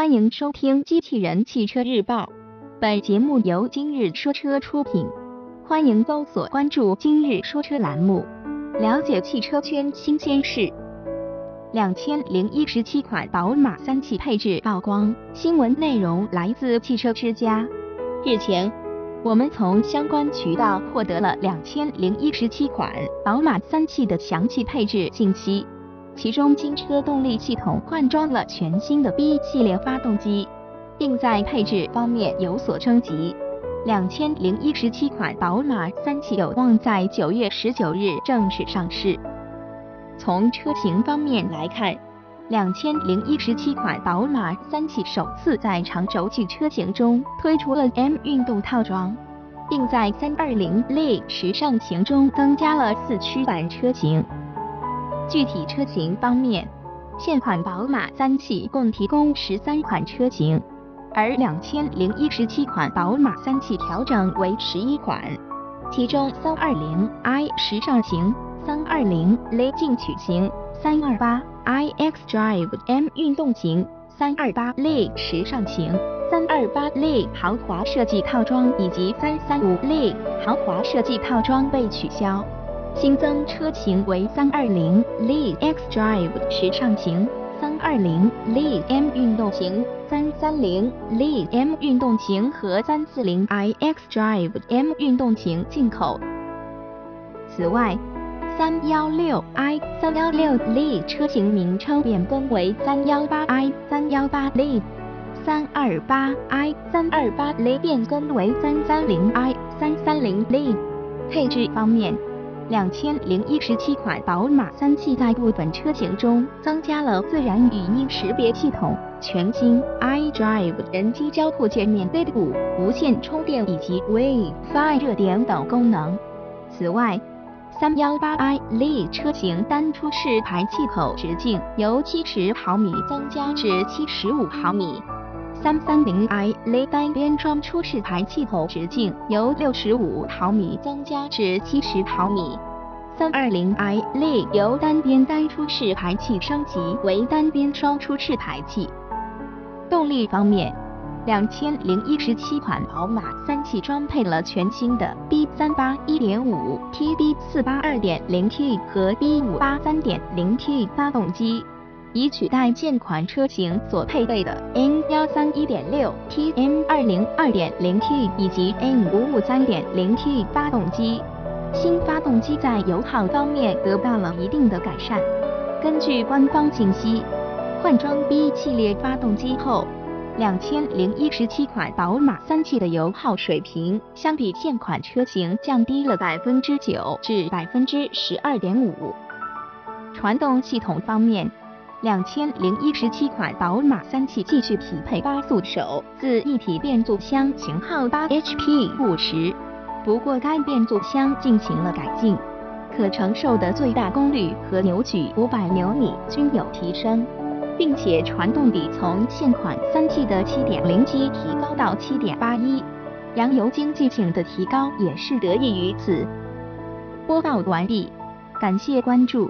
欢迎收听《机器人汽车日报》，本节目由今日说车出品。欢迎搜索关注“今日说车”栏目，了解汽车圈新鲜事。两千零一十七款宝马三系配置曝光，新闻内容来自汽车之家。日前，我们从相关渠道获得了两千零一十七款宝马三系的详细配置信息。其中，新车动力系统换装了全新的 B 系列发动机，并在配置方面有所升级。两千零一十七款宝马三系有望在九月十九日正式上市。从车型方面来看，两千零一十七款宝马三系首次在长轴距车型中推出了 M 运动套装，并在三二零 Li 时尚型中增加了四驱版车型。具体车型方面，现款宝马三系共提供十三款车型，而两千零一十七款宝马三系调整为十一款，其中三二零 i 时尚型、三二零 L 进取型、三二八 iX Drive M 运动型、三二八 L 时尚型、三二八 L 豪华设计套装以及三三五 L 豪华设计套装被取消。新增车型为三二零 Li X Drive 时尚型、三二零 Li M 运动型、三三零 Li M 运动型和三四零 i X Drive M 运动型进口。此外，三幺六 i、三幺六 Li 车型名称变更为三幺八 i、三幺八 Li，三二八 i、三二八 l 变更为三三零 i、三三零 Li。配置方面。两千零一十七款宝马三系在部分车型中增加了自然语音识别系统、全新 iDrive 人机交互界面、Z 五无线充电以及 WiFi 热点等功能。此外，三幺八 i Le 车型单出式排气口直径由七十毫米增加至七十五毫米，三三零 i Li 单边装出式排气口直径由六十五毫米增加至七十毫米。三二零 i Li 由单边单出式排气升级为单边双出式排气。动力方面，两千零一十七款宝马三系装配了全新的 B 三八一点五 T、B 四八二点零 T 和 B 五八三点零 T 发动机，以取代现款车型所配备的 N 幺三一点六 T、M 二零二点零 T 以及 N 五五三点零 T 发动机。新发动机在油耗方面得到了一定的改善。根据官方信息，换装 B 系列发动机后，两千零一十七款宝马三系的油耗水平相比现款车型降低了百分之九至百分之十二点五。传动系统方面，两千零一十七款宝马三系继续匹配八速手自一体变速箱型号八 HP 五十。不过该变速箱进行了改进，可承受的最大功率和扭矩五百牛米均有提升，并且传动比从现款三系的七点零七提高到七点八一，燃油经济性的提高也是得益于此。播报完毕，感谢关注。